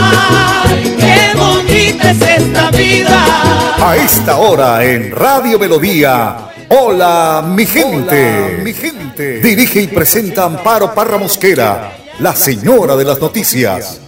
Ay, qué bonita es esta vida. A esta hora en Radio Melodía. Hola, mi gente. mi gente. Dirige y presenta Amparo Parra Mosquera, la señora de las noticias.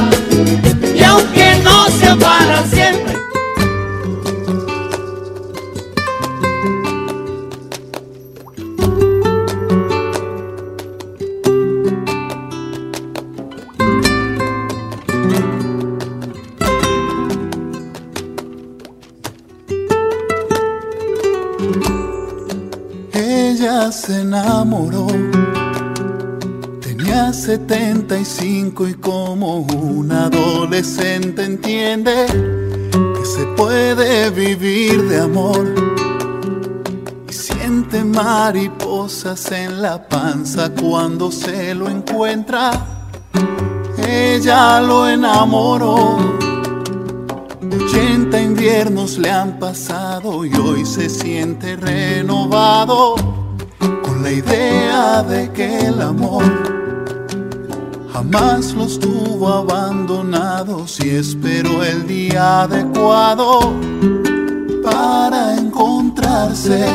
Y siente mariposas en la panza cuando se lo encuentra. Ella lo enamoró. 80 inviernos le han pasado y hoy se siente renovado con la idea de que el amor jamás los tuvo abandonados y esperó el día adecuado para encontrarse.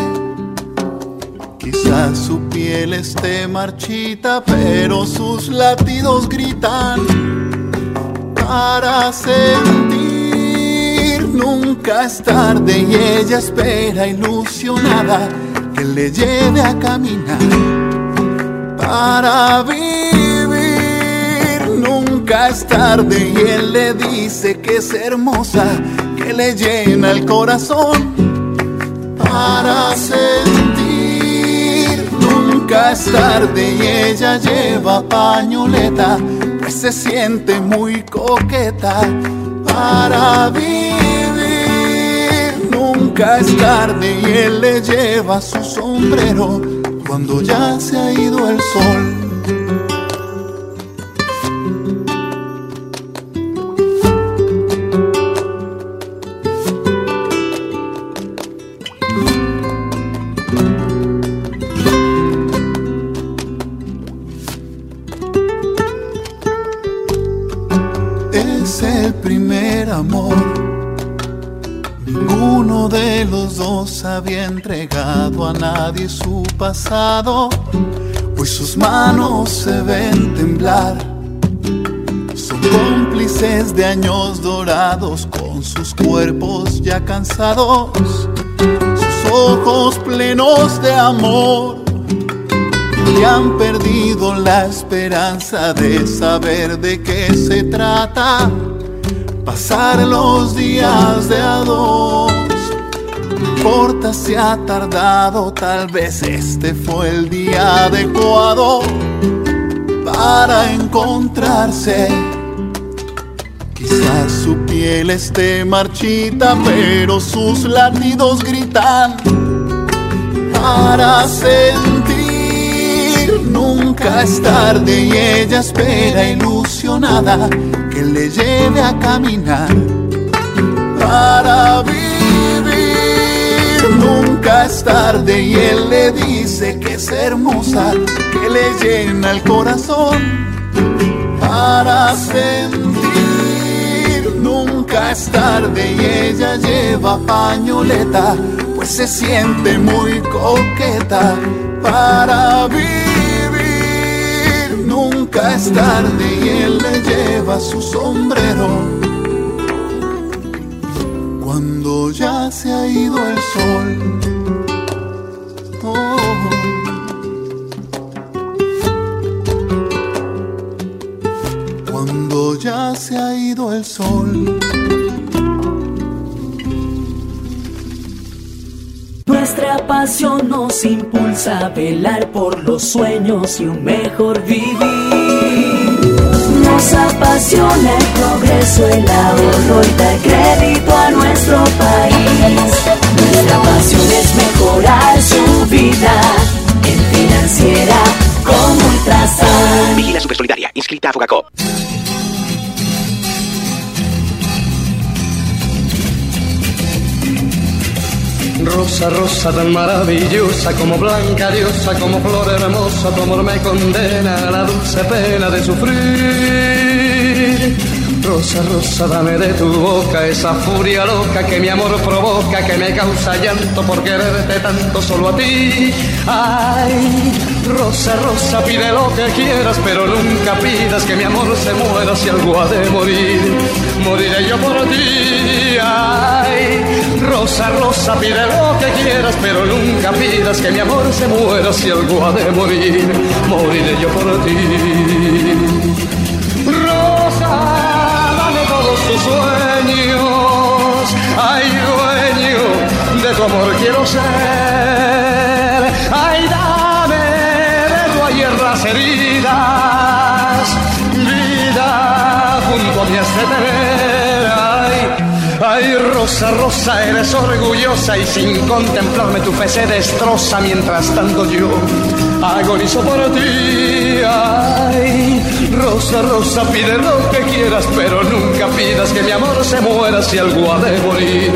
Quizás su piel esté marchita, pero sus latidos gritan para sentir nunca es tarde y ella espera ilusionada que le lleve a caminar para vivir. Nunca es tarde y él le dice que es hermosa, que le llena el corazón para sentir. Nunca es tarde y ella lleva pañoleta, pues se siente muy coqueta para vivir. Nunca es tarde y él le lleva su sombrero cuando ya se ha ido el sol. Nadie su pasado, pues sus manos se ven temblar. Son cómplices de años dorados con sus cuerpos ya cansados, sus ojos plenos de amor y han perdido la esperanza de saber de qué se trata. Pasar los días de a dos. No importa si ha tardado, tal vez este fue el día adecuado para encontrarse. Quizás su piel esté marchita, pero sus latidos gritan para sentir. Nunca es tarde y ella espera ilusionada que le lleve a caminar para vivir. Nunca es tarde y él le dice que es hermosa, que le llena el corazón para sentir. Nunca es tarde y ella lleva pañoleta, pues se siente muy coqueta para vivir. Nunca es tarde y él le lleva su sombrero. Cuando ya se ha ido el sol. Cuando ya se ha ido el sol. Nuestra pasión nos impulsa a velar por los sueños y un mejor vivir. Nos apasiona el progreso, el ahorro y dar crédito a nuestro país. Nuestra pasión es mejorar su vida en financiera como Ultrasan. Vigila Supersolidaria, inscrita a Fogacop. Rosa, rosa tan maravillosa, como blanca diosa, como flor hermosa, tu amor me condena a la dulce pena de sufrir. Rosa, rosa, dame de tu boca esa furia loca que mi amor provoca, que me causa llanto por quererte tanto solo a ti. Ay, rosa, rosa, pide lo que quieras, pero nunca pidas que mi amor se muera si algo ha de morir. Moriré yo por ti. Ay, rosa, rosa, pide lo que quieras, pero nunca pidas que mi amor se muera si algo ha de morir. Moriré yo por ti. Ay, dueño de tu amor quiero ser. Ay, dame de tu ayer las heridas. Vida junto a de tener. Ay, Rosa, Rosa, eres orgullosa y sin contemplarme tu fe se destroza mientras tanto yo agonizo por ti. Ay, Rosa, Rosa, pide lo que quieras, pero nunca pidas que mi amor se muera si algo ha de morir.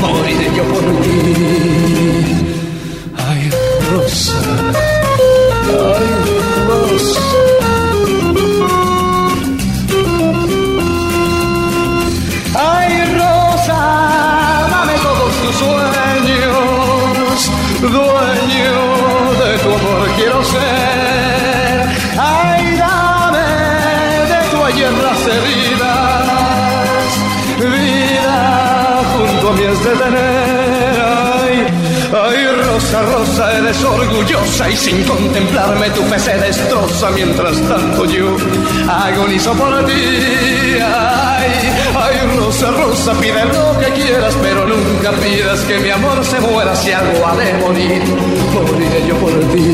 Moriré yo por ti. Ay, Rosa, ay, Rosa, eres orgullosa y sin contemplarme tu fe se destroza mientras tanto yo agonizo por ti. Ay, ay, Rosa, Rosa, pide lo que quieras, pero nunca pidas que mi amor se muera si algo ha de morir. Moriré yo por ti,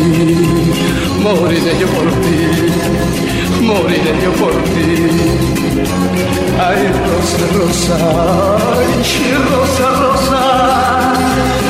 moriré yo por ti, moriré yo por ti. Ay, Rosa, Rosa, ay, Rosa. Rosa,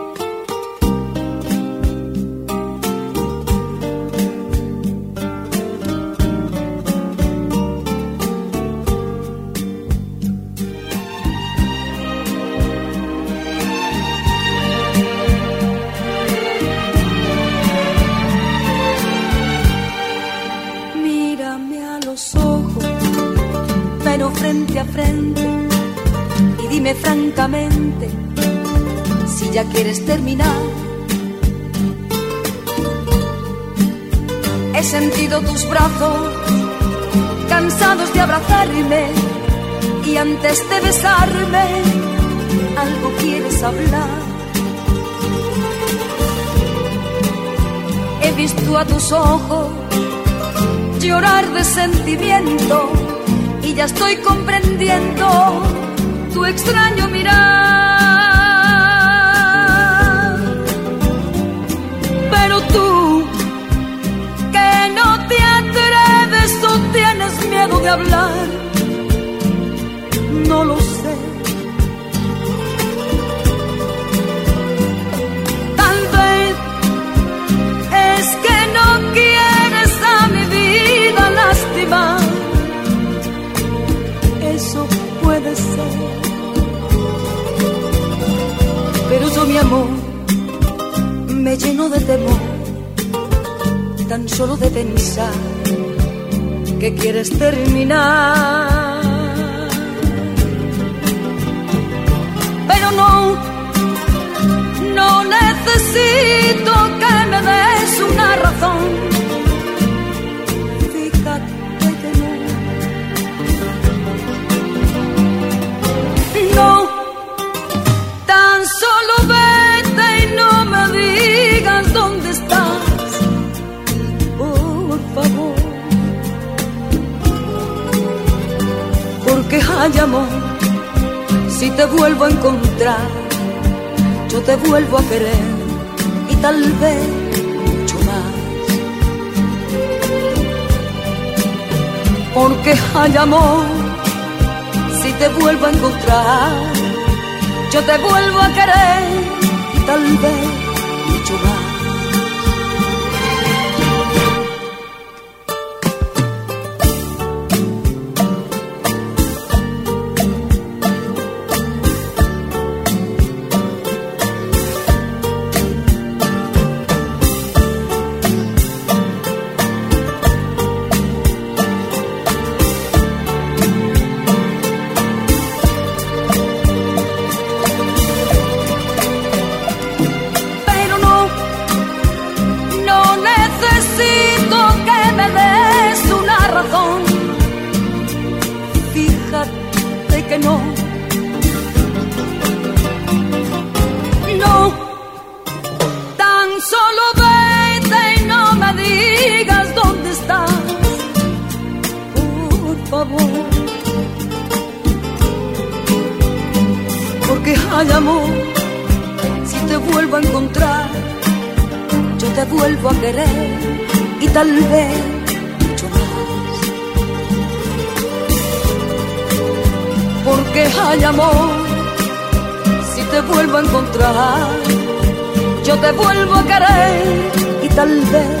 Frente frente, y dime francamente si ya quieres terminar. He sentido tus brazos cansados de abrazarme y antes de besarme algo quieres hablar. He visto a tus ojos llorar de sentimiento y ya estoy comprendiendo tu extraño mirar. Pero tú, que no te atreves o tienes miedo de hablar, no lo sé. Pero yo, mi amor, me lleno de temor, tan solo de pensar que quieres terminar. Pero no, no necesito que me des una razón. Hay amor, si te vuelvo a encontrar, yo te vuelvo a querer y tal vez mucho más. Porque hay amor, si te vuelvo a encontrar, yo te vuelvo a querer y tal vez mucho más. Porque hay amor, si te vuelvo a encontrar, yo te vuelvo a querer y tal vez mucho más. Porque hay amor, si te vuelvo a encontrar, yo te vuelvo a querer y tal vez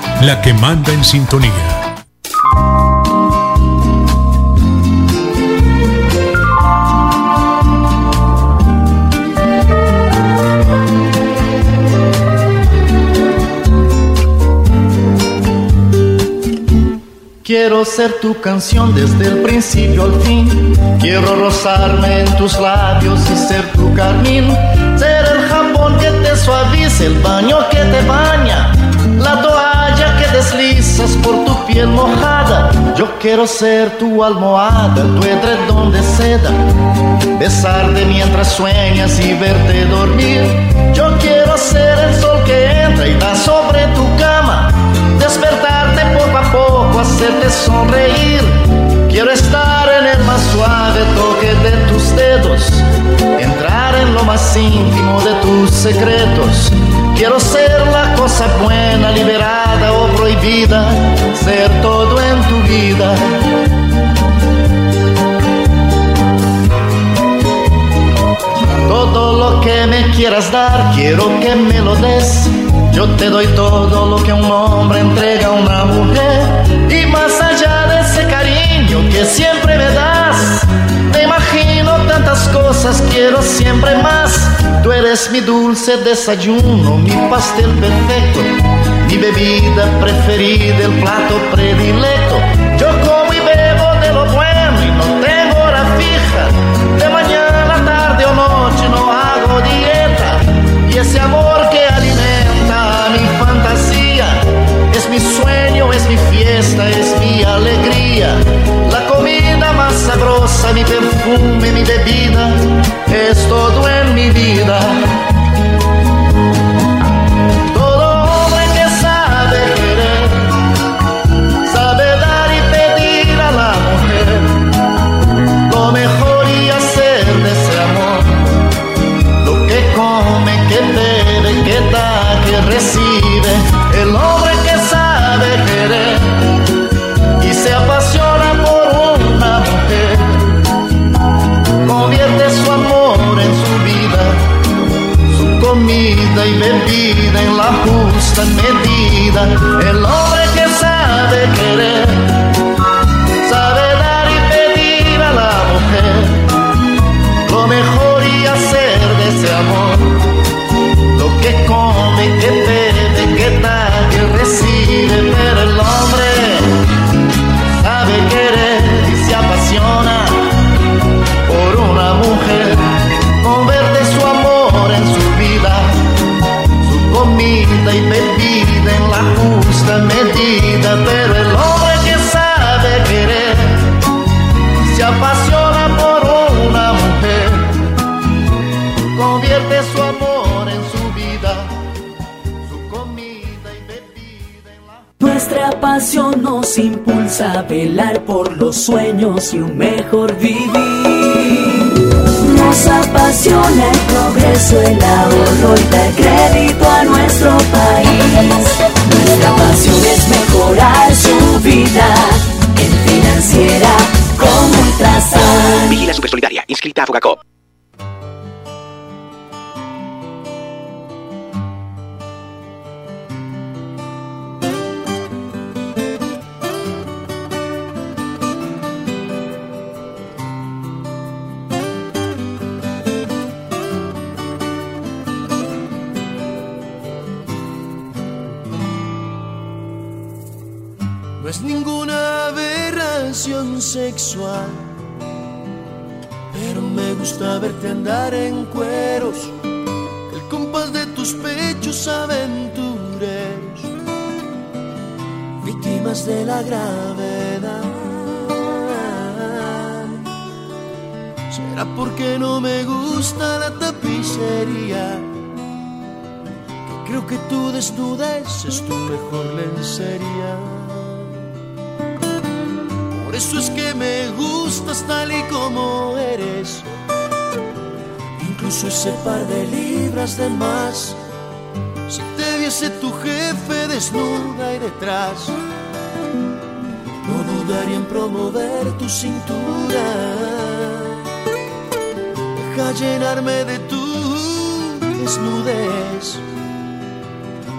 la que manda en sintonía. Quiero ser tu canción desde el principio al fin. Quiero rozarme en tus labios y ser tu carmín. Ser el jabón que te suavice, el baño que te baña, deslizas por tu piel mojada. Yo quiero ser tu almohada, tu edredón de seda. Besarte mientras sueñas y verte dormir. Yo quiero ser el sol que entra y da sobre tu cama. Despertarte poco a poco, hacerte sonreír. Quiero estar en el más suave toque de tus dedos. Lo más íntimo de tus secretos Quiero ser la cosa buena, liberada o prohibida, ser todo en tu vida. Todo lo que me quieras dar, quiero que me lo des. Yo te doy todo lo que un hombre entrega a una mujer. Y más allá de ese cariño que siempre tantas cosas, quiero siempre más. Tú eres mi dulce desayuno, mi pastel perfecto, mi bebida preferida, el plato predilecto. Yo como y bebo de lo bueno y no tengo hora fija. De mañana, tarde o noche no hago dieta. Y ese amor que alimenta mi fantasía es mi sueño, es mi fiesta, es mi alegría. Los sueños y un mejor vivir. Nos apasiona el progreso, el ahorro y dar crédito a nuestro país. Nuestra pasión es mejorar su vida en financiera como Ultrasan. Vigila Supersolidaria, inscrita a Fogacop. Pero me gusta verte andar en cueros, el compás de tus pechos aventureros, víctimas de la gravedad. Será porque no me gusta la tapicería. que Creo que tu desnudez es tu mejor lencería. Por eso es que me gustas tal y como eres. Incluso ese par de libras de más. Si te viese tu jefe desnuda y detrás, no dudaría en promover tu cintura. Deja llenarme de tu desnudez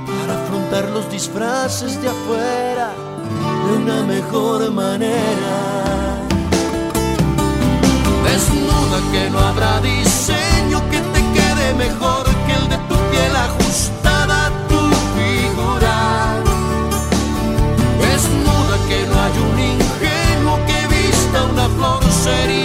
para afrontar los disfraces de afuera de una mejor manera. Desnuda que no habrá diseño que te quede mejor que el de tu piel ajustada a tu figura. Desnuda que no hay un ingenuo que vista una flor sería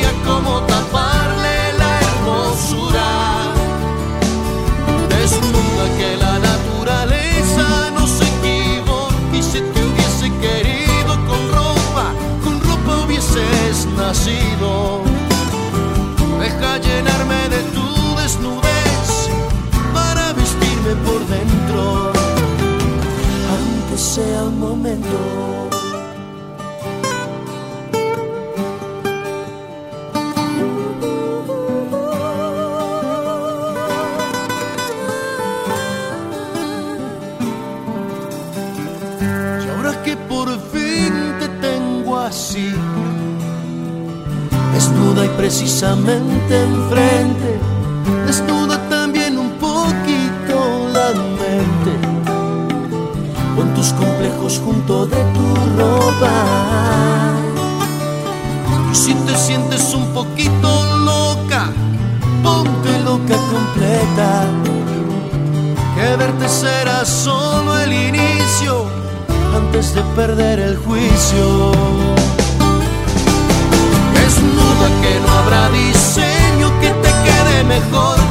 precisamente enfrente, mejor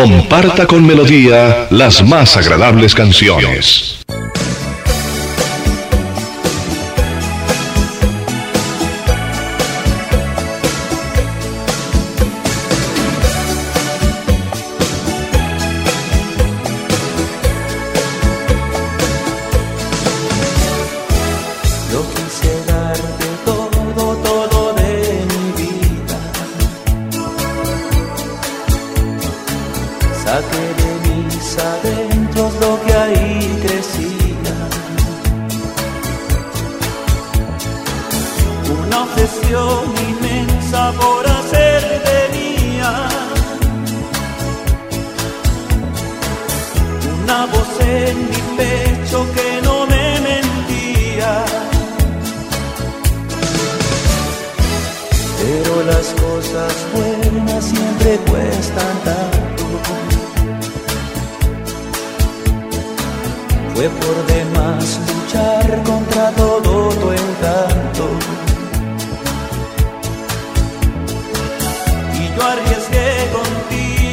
Comparta con melodía las más agradables canciones.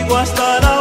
igual estará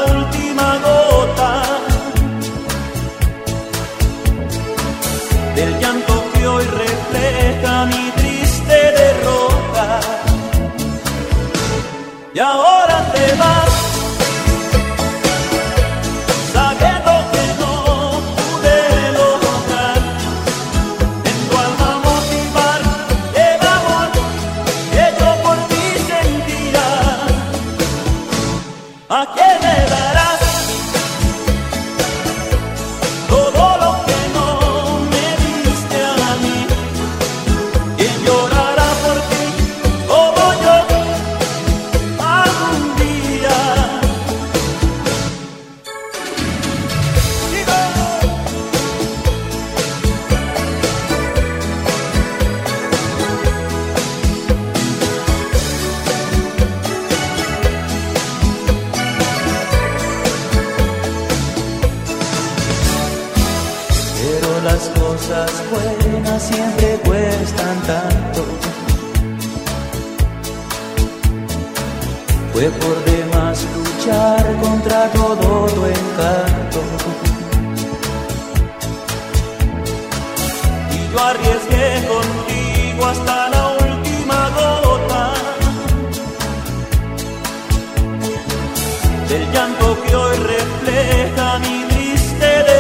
el llanto que hoy refleja mi tristeza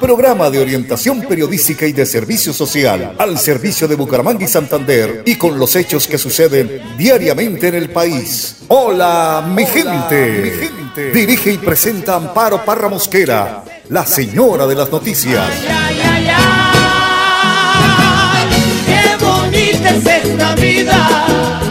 programa de orientación periodística y de servicio social al servicio de Bucaramanga y Santander y con los hechos que suceden diariamente en el país. Hola, mi, gente. mi gente. Dirige y presenta Amparo Parra Mosquera, la señora de las noticias. Ay, ay, ay, qué bonita es esta vida